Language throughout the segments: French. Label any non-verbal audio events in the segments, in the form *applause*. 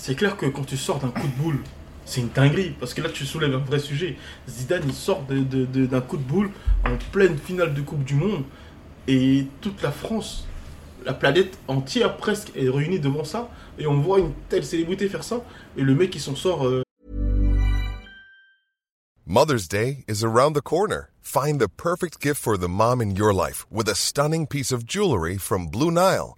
c'est clair que quand tu sors d'un coup de boule, c'est une dinguerie. Parce que là, tu soulèves un vrai sujet. Zidane, sort d'un coup de boule en pleine finale de Coupe du Monde. Et toute la France, la planète entière presque, est réunie devant ça. Et on voit une telle célébrité faire ça. Et le mec, il s'en sort. euh, Mother's Day is around the corner. Find the perfect gift for the mom in your life with a stunning piece of jewelry from Blue Nile.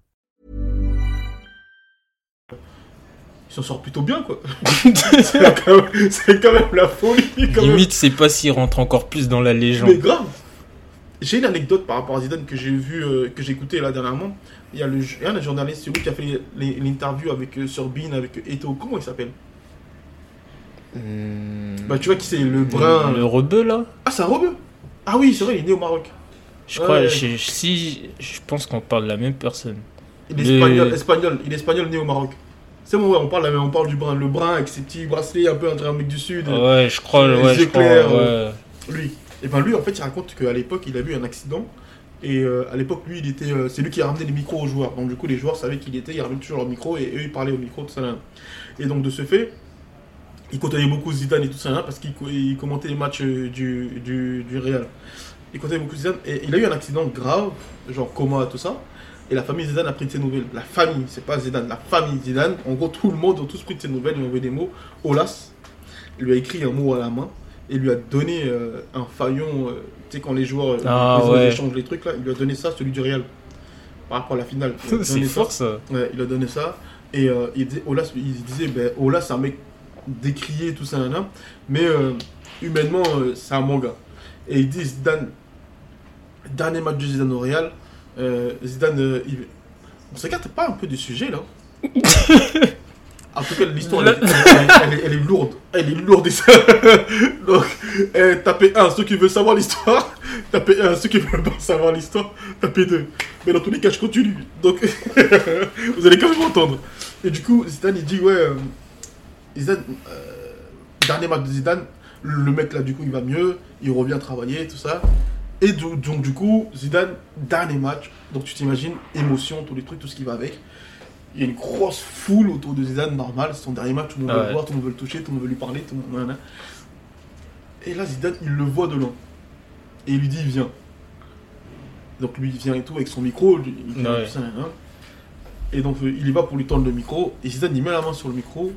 il s'en sort plutôt bien, quoi. *laughs* c'est, quand même, c'est quand même la folie. Quand même. Limite, c'est pas s'il rentre encore plus dans la Mais légende. grave. J'ai une anecdote par rapport à Zidane que j'ai vu, euh, que j'ai écouté là dernièrement. Il y a le, il y a un journaliste, celui qui a fait les- les- l'interview avec euh, sur Bean, avec Eto. Comment il s'appelle? Hmm, Bah, tu vois qui c'est le brun. Le rebeu là? Ah, c'est un rebeu Ah oui, c'est vrai, il est né au Maroc. Je crois, Ouais. je- si, je pense qu'on parle de la même personne. Il est Le- espagnol, espagnol, il est espagnol né au Maroc. C'est bon, ouais, on parle, on parle du brun. Le brun avec ses petits bracelets un peu Amérique du Sud. Ouais, je crois, les ouais, je éclairs, crois, euh, ouais. Lui. Et ben lui, en fait, il raconte qu'à l'époque, il a eu un accident. Et euh, à l'époque, lui, il était, euh, c'est lui qui a ramené les micros aux joueurs. Donc du coup, les joueurs savaient qui il était, ils ramenaient toujours leur micro et eux, ils parlaient au micro, tout ça. là. Et donc de ce fait, il côtoyait beaucoup Zidane et tout ça là, parce qu'il co- il commentait les matchs euh, du, du, du Real. Il côtoyait beaucoup Zidane et il a eu un accident grave, genre coma, tout ça. Et la famille Zidane a pris de ses nouvelles. La famille, c'est pas Zidane, la famille Zidane. En gros, tout le monde a tous pris de ses nouvelles, ils ont envoyé des mots. Olas, lui a écrit un mot à la main et lui a donné euh, un faillon. euh, tu sais, quand les joueurs euh, Ah, ils ouais. ils échangent les trucs là, il lui a donné ça, celui du Real. Par rapport à la finale. Il a *laughs* C'est donné ça. fort ça. Ouais, il a donné ça. Et euh, il, disait, Olas, il disait, ben, Olas, c'est un mec décrié, tout ça, nanana, mais euh, humainement, c'est un manga. Et il dit, Zidane, dernier match de Zidane au Real, euh, Zidane, euh, il... on s'écarte pas un peu du sujet, là *laughs* En tout cas, l'histoire, elle, elle- elle est- elle est lourde. Elle est lourde. *laughs* Donc, eh, tapez 1, ceux qui veulent savoir l'histoire. Tapez 1, ceux qui veulent pas savoir l'histoire. Tapez 2. Mais dans tous les cas, je continue. Donc, *laughs* vous allez quand même entendre. Et du coup, Zidane, il dit, ouais, euh, Zidane, dernier match de Zidane, le mec là, du coup, il va mieux, il revient travailler, tout ça. Et do- donc, du coup, Zidane, dernier match, donc tu t'imagines, émotion, tous les trucs, tout ce qui va avec. Il y a une grosse foule autour de Zidane, normal, c'est son dernier match, tout le monde Ah veut ouais. le voir, tout le monde veut le toucher, tout le monde veut lui parler, tout le monde. Et là, Zidane, il le voit de loin. Et il lui dit, viens. Donc lui, il vient et tout, avec son micro, il Ouais. tout ça, nanana. Et donc, il y va pour lui tendre le micro, et Zidane, il met la main sur le micro,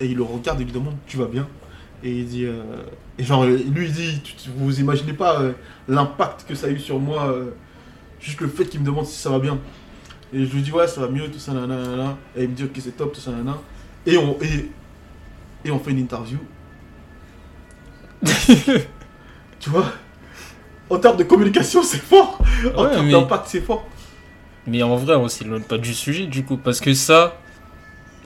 et il le regarde et lui demande, tu vas bien? Et il dit, euh, et genre, euh, lui, il dit, tu- vous imaginez pas euh, l'impact que ça a eu sur moi, euh, juste le fait qu'il me demande si ça va bien. Et je lui dis, ouais, ça va mieux, tout ça, nanana, nanana. Et il me dit, ok, c'est top, tout ça, nanana. Et on, et, et on fait une interview. *laughs* tu vois? En termes de communication, c'est fort En Ouais, termes mais- d'impact, c'est fort Mais en vrai, on s'éloigne pas du sujet du coup, parce que ça,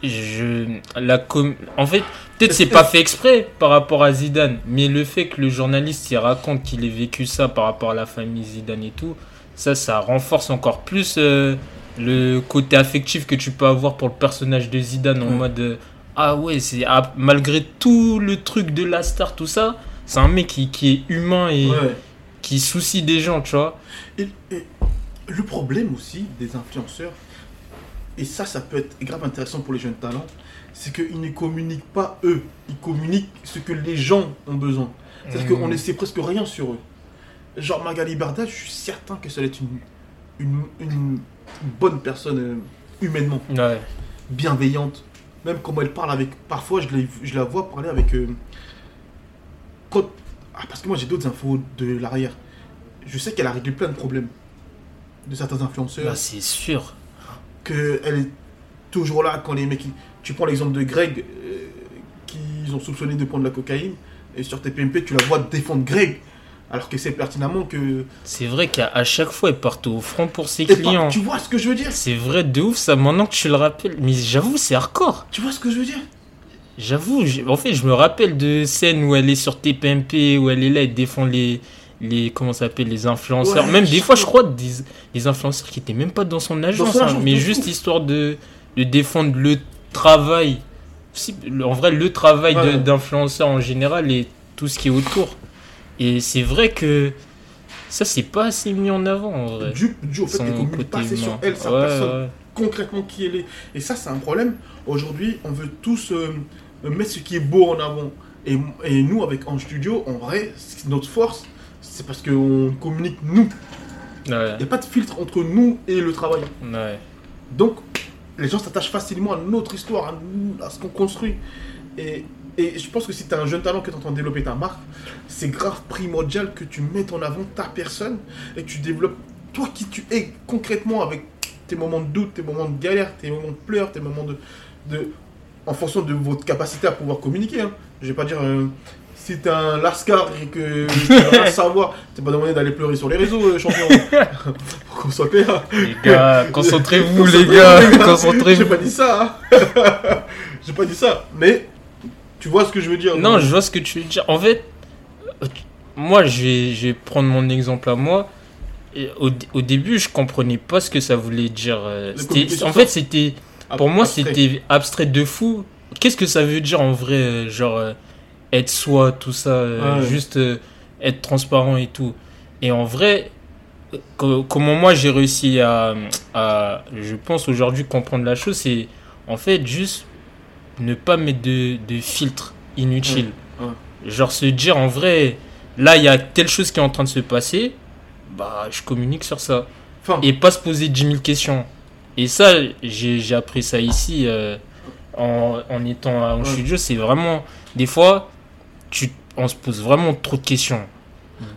je, la com... en fait, peut-être c'est pas fait exprès par rapport à Zidane, mais le fait que le journaliste il raconte qu'il ait vécu ça par rapport à la famille Zidane et tout, ça, ça renforce encore plus euh, le côté affectif que tu peux avoir pour le personnage de Zidane en Ouais. mode euh, ah ouais, c'est ah, malgré tout le truc de la star, tout ça, c'est un mec qui, qui est humain et Ouais. qui soucie des gens, tu vois. Et, et le problème aussi des influenceurs, et ça, ça peut être grave intéressant pour les jeunes talents, c'est qu'ils ne communiquent pas eux, ils communiquent ce que les gens ont besoin. C'est-à-dire Mhm. qu'on ne sait presque rien sur eux. Genre Magali Berda, je suis certain que ça va être une, une, une bonne personne euh, humainement, Ouais. bienveillante. Même comment elle parle avec. Parfois, je, la vois parler avec. euh, quand- ah, parce que moi, j'ai d'autres infos de l'arrière. Je sais qu'elle a réglé plein de problèmes de certains influenceurs. Bah, c'est sûr. Qu'elle est toujours là quand les mecs. Tu prends l'exemple de Greg, euh, qu'ils ont soupçonné de prendre de la cocaïne, et sur TPMP, tu la vois défendre Greg, alors que c'est pertinemment que. C'est vrai qu'à chaque fois, elle partait au front pour ses Et clients. tu vois ce que je veux dire? C'est vrai de ouf ça, maintenant que tu le rappelles. Mais j'avoue, c'est hardcore. Tu vois ce que je veux dire? J'avoue, j'ai- en fait, je me rappelle de scènes où elle est sur TPMP, où elle est là, elle défend les, les comment ça s'appelle les influenceurs Ouais, même des fois je crois. des, des influenceurs qui étaient même pas dans son agence, son hein, mais juste fou. histoire de, de défendre le travail si, en vrai le travail Ouais. d'influenceurs en général et tout ce qui est autour et c'est vrai que ça c'est pas assez mis en avant en vrai Dû, dû au fait qu'elle pas assez sur elle, sa Ouais, personne, concrètement qui elle est. Et ça, c'est un problème. Aujourd'hui, on veut tous euh, mettre ce qui est beau en avant. Et, et nous, avec En Studio, en vrai, notre force, c'est parce qu'on communique nous. Ouais, Il n'y a pas de filtre entre nous et le travail. ouais. Donc, les gens s'attachent facilement à notre histoire, à, nous, à ce qu'on construit. Et, et je pense que si tu as un jeune talent que tu entends développer ta marque, c'est grave primordial que tu mettes en avant ta personne et que tu développes toi qui tu es concrètement avec tes moments de doute, tes moments de galère, tes moments de pleurs, tes moments de. de en fonction de votre capacité à pouvoir communiquer. Hein. Je vais pas dire. euh, si t'es un lascar et que tu veux *laughs* rien savoir, t'es pas demandé d'aller pleurer sur les réseaux, euh, champion. *laughs* Qu'on soit clair. les gars concentrez-vous les Concentrez-vous, gars les gars. J'ai concentrez-vous pas dit ça. hein. *laughs* J'ai pas dit ça. Mais tu vois ce que je veux dire. Non, je vois ce que tu veux dire. En fait, euh, moi, je vais, je vais prendre mon exemple à moi. Et au, au début, je comprenais pas ce que ça voulait dire. euh, en fait, c'était pour moi, c'était abstrait de fou. Qu'est-ce que ça veut dire en vrai, genre être soi, tout ça, euh, Ouais. juste euh, être transparent et tout. Et en vrai, co- comment moi j'ai réussi à, à, je pense aujourd'hui comprendre la chose, c'est en fait juste ne pas mettre de, de filtre inutile. Ouais, ouais. Genre se dire en vrai, là il y a telle chose qui est en train de se passer, bah je communique sur ça Enfin, et pas se poser 10 000 questions. Et ça, j'ai j'ai appris ça ici euh, en, en étant en Ouais. studio. C'est vraiment, des fois, tu, on se pose vraiment trop de questions.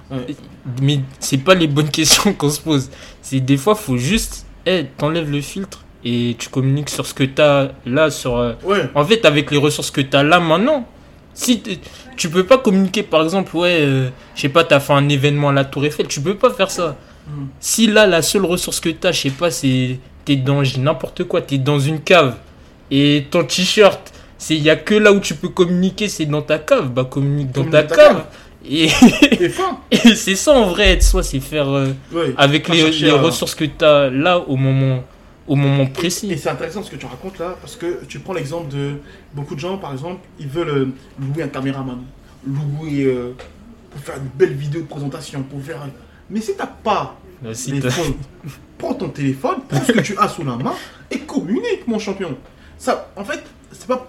Ouais. Mais c'est pas les bonnes *laughs* questions qu'on se pose. C'est des fois, faut juste, hey, t'enlèves le filtre et tu communiques sur ce que t'as là, sur. euh, ouais. en fait, avec les ressources que tu as là maintenant, si t'es- tu peux pas communiquer, par exemple, ouais, euh, je sais pas, tu as fait un événement à la Tour Eiffel, tu peux pas faire ça. Mm. Si là, la seule ressource que tu as, je sais pas, c'est t'es dans n'importe quoi, tu es dans une cave et ton t-shirt, c'est il y a que là où tu peux communiquer, c'est dans ta cave, bah communique dans ta Communique dans ta cave. cave. Et, *laughs* Et *laughs* et c'est ça en vrai être soi, c'est faire euh, Ouais. avec les, chercher les à- ressources que tu as là au moment au moment Et précis. c'est intéressant ce que tu racontes là, parce que tu prends l'exemple de beaucoup de gens, par exemple, ils veulent euh, louer un caméraman, louer euh, pour faire une belle vidéo de présentation, pour faire. Mais si t'as pas Euh, si les fonds, *laughs* prends ton téléphone, prends ce que tu as sous la main et communique, mon champion. Ça, en fait, c'est pas.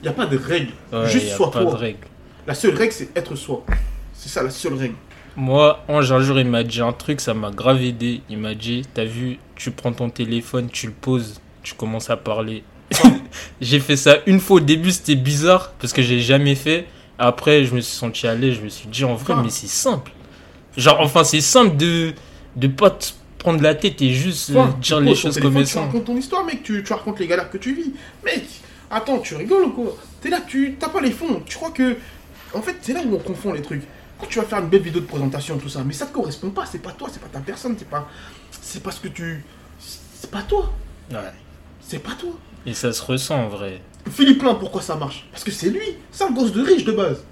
Il n'y a pas de règle. Ouais, Juste sois pas de toi. règle. La seule règle, c'est être soi. C'est ça la seule règle. Moi, Ange, un jour, il m'a dit un truc, ça m'a grave aidé. Il m'a dit, t'as vu, tu prends ton téléphone, tu le poses, tu commences à parler. *laughs* j'ai fait ça une fois au début, c'était bizarre, parce que j'ai jamais fait. Après, je me suis senti à l'aise, je me suis dit, en vrai, Ah. mais c'est simple. Genre, enfin, c'est simple de de pas te prendre la tête et juste euh, Toi, dire les choses comme elles Tu racontes ton histoire, mec. Tu, tu racontes les galères que tu vis. Mec, attends, tu rigoles ou quoi? T'es là, tu t'as pas les fonds. Tu crois que. En fait, c'est là où on confond les trucs. Quand tu vas faire une belle vidéo de présentation, tout ça, mais ça te correspond pas. C'est pas toi, c'est pas ta personne, c'est pas. C'est pas ce que tu. C'est pas toi. Ouais. C'est pas toi. Et ça se ressent en vrai. Philippe Lain, pourquoi ça marche? Parce que c'est lui. C'est un gosse de riche de base.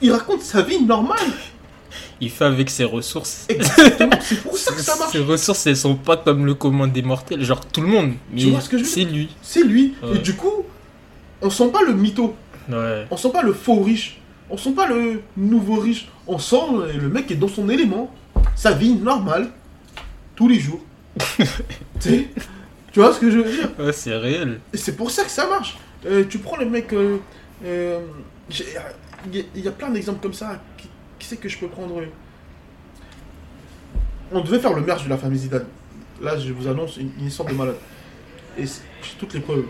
Il raconte sa vie normale. *laughs* Il fait avec ses ressources. Exactement. c'est pour ça que ça *laughs* marche. Ses ressources, elles sont pas comme le commun des mortels, genre tout le monde. Mais vois ce que je veux c'est lui. C'est lui. Ouais. Et du coup, on sent pas le mytho. Ouais. On sent pas le faux riche. On sent pas le nouveau riche. On sent le mec qui est dans son élément. Sa vie normale. Tous les jours. *laughs* tu vois ce que je veux dire? Ouais, c'est réel. Et c'est pour ça que ça marche. Euh, tu prends les mecs. euh, euh, Il y, a- il y a plein d'exemples comme ça. Qui, qui c'est que je peux prendre? On devait faire le merge de la famille Zidane. Là, je vous annonce une, une histoire de malade. Et j'ai toutes les preuves.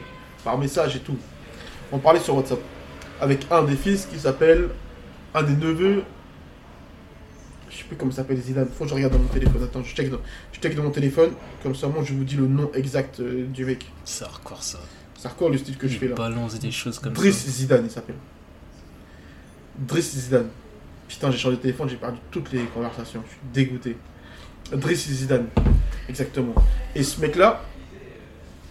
Par message et tout. On parlait sur WhatsApp. Avec un des fils qui s'appelle. Un des neveux. Je sais plus comment s'appelle Zidane. Faut que je regarde dans mon téléphone. Attends, je check dans, je check dans mon téléphone. Comme ça, moi, je vous dis le nom exact euh, du mec. C'est hardcore ça. C'est le style que je fais là. balance des choses comme Driss ça. Zidane, il s'appelle. Driss Zidane. Putain, j'ai changé de téléphone, j'ai perdu toutes les conversations. Je suis dégoûté. Driss Zidane. Exactement. Et ce mec-là,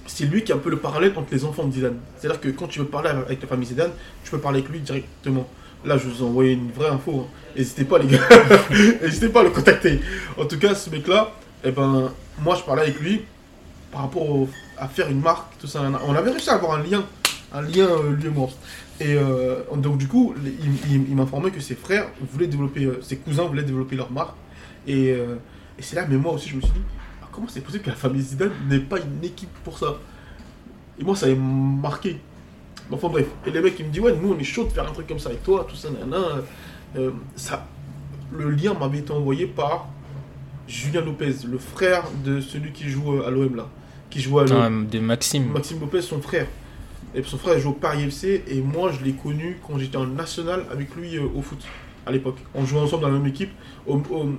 c'est lui qui est un peu le parallèle entre les enfants de Zidane. C'est-à-dire que quand tu veux parler avec la famille Zidane, tu peux parler avec lui directement. Là, je vous ai envoyé une vraie info. hein. N'hésitez pas, les gars. *laughs* N'hésitez pas à le contacter. En tout cas, ce mec-là, eh ben, moi, je parlais avec lui par rapport à faire une marque, tout ça. On avait réussi à avoir un lien, un lien euh, lui et moi. Et euh, donc, du coup, il, m'informait que ses frères voulaient développer, euh, ses cousins voulaient développer leur marque. Et, euh, et c'est là, mais moi aussi, je me suis dit, comment c'est possible que la famille Zidane n'ait pas une équipe pour ça? Et moi, ça m'a marqué. Enfin bref, et les mecs ils me disent ouais nous on est chaud de faire un truc comme ça avec toi, tout ça, nanana. Euh, ça, le lien m'avait été envoyé par Julien Lopez, le frère de celui qui joue euh, à l'OM là, qui joue à l'OM. Ah, de Maxime. Maxime Lopez, son frère. Et son frère joue au Paris FC et moi je l'ai connu quand j'étais en national avec lui euh, au foot à l'époque. On jouait ensemble dans la même équipe. Au- au-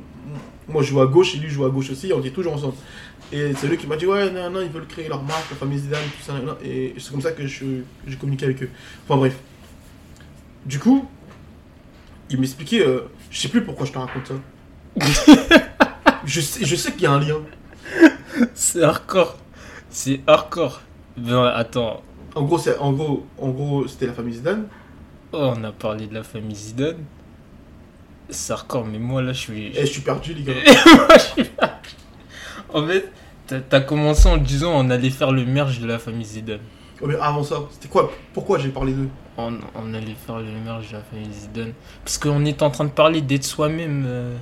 moi je jouais à gauche et lui jouait à gauche aussi, on était toujours ensemble. Et c'est lui qui m'a dit ouais non non ils veulent créer leur marque, la famille Zidane, tout ça. nan, nan. Et c'est comme ça que je- j'ai communiqué avec eux. Enfin bref. Du coup, il m'expliquait, euh, je sais plus pourquoi je te raconte ça. *laughs* je sais, je sais qu'il y a un lien. C'est hardcore. C'est hardcore. Ben, attends. En gros, c'est, en gros, en gros, c'était la famille Zidane. Oh, on a parlé de la famille Zidane. Hardcore, mais moi là, je suis. Et je suis perdu, les gars. *laughs* Moi, je suis pas- En fait, t'as- commencé en disant on allait faire le merge de la famille Zidane. Oh, mais avant ça, c'était quoi? Pourquoi j'ai parlé d'eux? On, on allait faire le merge de la famille Zidane. Parce qu'on est en train de parler d'être soi-même. euh,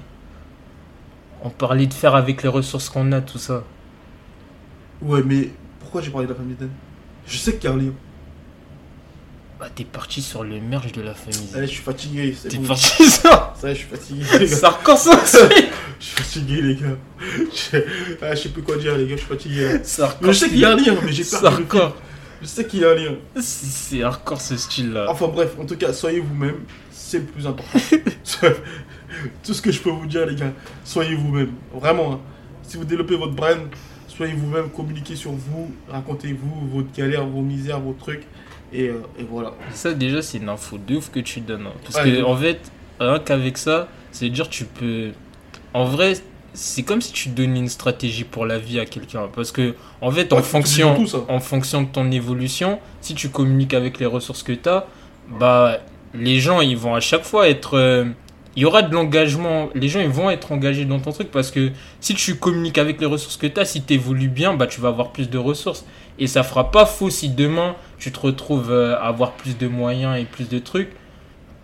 On parlait de faire avec les ressources qu'on a, tout ça. Ouais, mais pourquoi j'ai parlé de la famille Zidane? Je sais qu'il y a un lien. Bah, t'es parti sur le merge de la famille Allez, je suis fatigué. C'est T'es bon. parti *laughs* sur. Ça je suis fatigué, les gars. Ça. *laughs* Je suis fatigué, les gars. Je... Ah, je sais plus quoi dire, les gars. Je suis fatigué. Mais je sais qu'il y a un lien, mais j'ai hardcore. Je sais qu'il y a un lien. C'est- C'est hardcore ce style-là. Enfin bref, en tout cas, soyez vous-même. C'est le plus important. *laughs* Tout ce que je peux vous dire, les gars, soyez vous-même. Vraiment. hein. Si vous développez votre brand, soyez vous-même, communiquez sur vous, racontez-vous votre galère, vos misères, vos trucs. Et, euh, et voilà. Ça, déjà, c'est une info de ouf que tu donnes. hein. Parce Ouais, que, en fait, rien qu'avec ça, c'est dire tu peux. En vrai, c'est comme si tu donnais une stratégie pour la vie à quelqu'un. Parce que, en fait, en, Ouais, fonction, tout, en fonction de ton évolution, si tu communiques avec les ressources que tu as, bah, les gens, ils vont à chaque fois être. euh, il y aura de l'engagement. Les gens, ils vont être engagés dans ton truc parce que si tu communiques avec les ressources que tu as, si tu évolues bien, bah, tu vas avoir plus de ressources. Et ça fera pas faux si demain tu te retrouves euh, à avoir plus de moyens et plus de trucs.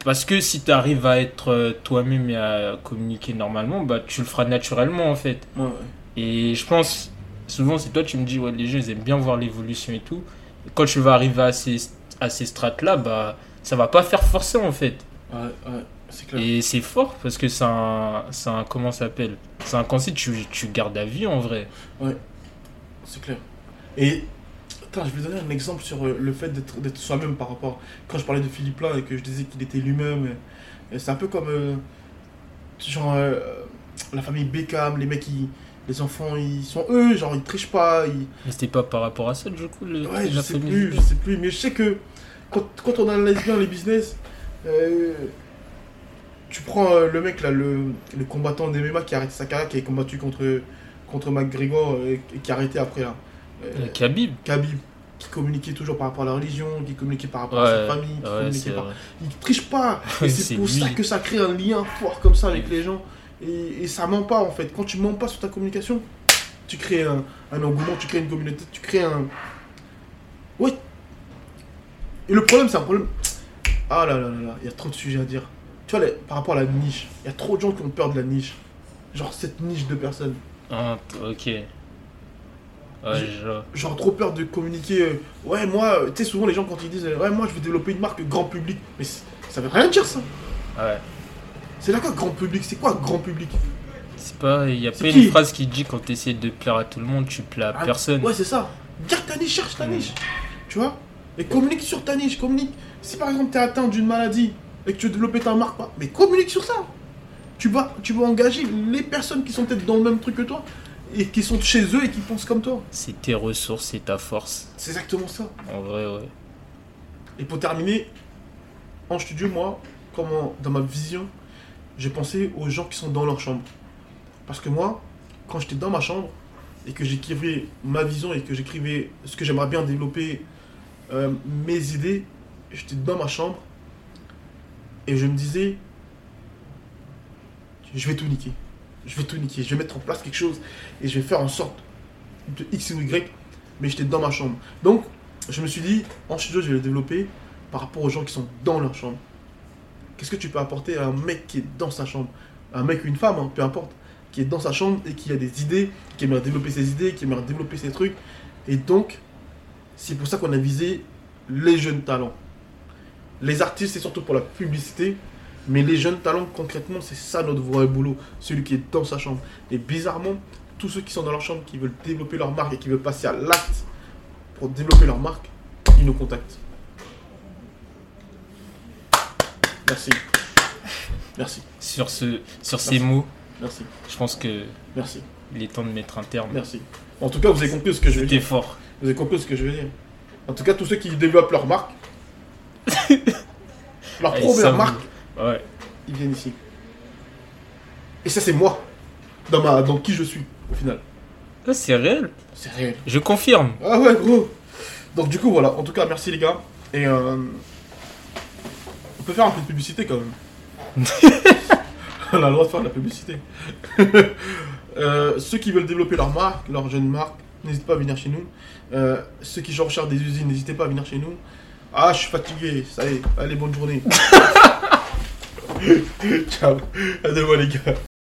Parce que si tu arrives à être euh, toi-même et à communiquer normalement, bah, tu le feras naturellement en fait. Ouais, ouais. Et je pense, souvent c'est toi tu me dis, ouais, les gens ils aiment bien voir l'évolution et tout. Et quand tu vas arriver à ces, à ces strates-là, bah, ça va pas faire forcer en fait. Ouais, clair. Et c'est fort parce que c'est un, comment ça s'appelle? C'est un concept tu, tu gardes à vie en vrai. C'est clair. Et attends, je vais donner un exemple sur euh, le fait d'être soi-même par rapport. Quand je parlais de Philippe là et que je disais qu'il était lui-même, c'est un peu comme. euh, genre. euh, la famille Beckham, les mecs, ils- les enfants, ils sont eux, genre ils trichent pas. Ils... Mais c'était pas par rapport à ça du coup le, Ouais, je sais famille plus, je sais plus. Mais je sais que quand, quand on analyse bien les business, euh, tu prends le mec là, le, le combattant d'MMA qui a arrêté sa carrière, qui a combattu contre, contre McGregor et qui a arrêté après là. Euh, Khabib. Khabib, qui communiquait toujours par rapport à la religion, qui communiquait par rapport Ouais, à sa famille, qui ouais, communiquait par... Il triche pas *laughs* Et c'est pour ça que ça crée un lien fort comme ça avec les gens. Et, et ça ment pas en fait. Quand tu mens pas sur ta communication, tu crées un, un engouement, tu crées une communauté, tu crées un... Ouais. Et le problème, c'est un problème... Ah là là là là, il y a trop de sujets à dire. Tu vois, les- par rapport à la niche, il y a trop de gens qui ont peur de la niche. Genre cette niche de personnes. Ah, ok. Ouais, genre trop peur de communiquer. euh, ouais, moi, tu sais, souvent les gens quand ils disent euh, ouais, moi je vais développer une marque grand public, mais c- ça veut rien dire ça. Ouais. C'est là quoi grand public? C'est quoi grand public? C'est pas, il y a C'est pas qui? une phrase qui dit quand tu essaies de plaire à tout le monde, tu plais à Ah, personne. Ouais, c'est ça. Dire ta niche, cherche ta Mm. niche. Tu vois? Et communique sur ta niche, communique. Si par exemple tu es atteint d'une maladie et que tu veux développer ta marque, mais communique sur ça. Tu vas, tu vas engager les personnes qui sont peut-être dans le même truc que toi et qui sont chez eux et qui pensent comme toi. C'est tes ressources, c'est ta force. C'est exactement ça. En vrai, ouais. Et pour terminer, en studio, moi, comment, dans ma vision, j'ai pensé aux gens qui sont dans leur chambre. Parce que moi, quand j'étais dans ma chambre et que j'écrivais ma vision et que j'écrivais ce que j'aimerais bien développer, euh, mes idées, j'étais dans ma chambre Et je me disais, je vais tout niquer. Je vais tout niquer. Je vais mettre en place quelque chose et je vais faire en sorte de X ou Y, mais j'étais dans ma chambre. Donc, je me suis dit, en studio, je vais le développer par rapport aux gens qui sont dans leur chambre. Qu'est-ce que tu peux apporter à un mec qui est dans sa chambre? Un mec ou une femme, hein, peu importe, qui est dans sa chambre et qui a des idées, qui aimerait développer ses idées, qui aimerait développer ses trucs. Et donc, c'est pour ça qu'on a visé les jeunes talents. Les artistes, c'est surtout pour la publicité, mais les jeunes talents, concrètement, c'est ça notre vrai boulot. Celui qui est dans sa chambre. Et bizarrement, tous ceux qui sont dans leur chambre, qui veulent développer leur marque et qui veulent passer à l'acte pour développer leur marque, ils nous contactent. Merci. Merci. Sur, ce, sur ces mots, Merci. je pense que Merci. il est temps de mettre un terme. Merci. En tout cas, vous avez compris ce que je veux dire. fort. Vous avez compris ce que je veux dire. En tout cas, tous ceux qui développent leur marque, *laughs* leur Allez, première marque, Ouais. ils viennent ici. Et ça, c'est moi. Dans, ma, dans qui je suis, au final. Ah, c'est réel. C'est réel. Je confirme. Ah ouais, gros. Donc, du coup, voilà. En tout cas, merci les gars. Et euh, on peut faire un peu de publicité quand même. *laughs* on a le droit de faire de la publicité. *laughs* Euh, ceux qui veulent développer leur marque, leur jeune marque, n'hésitez pas à venir chez nous. Euh, ceux qui recherchent des usines, n'hésitez pas à venir chez nous. Ah, je suis fatigué. Ça y est. Allez, bonne journée. *laughs* Ciao. À demain, les gars.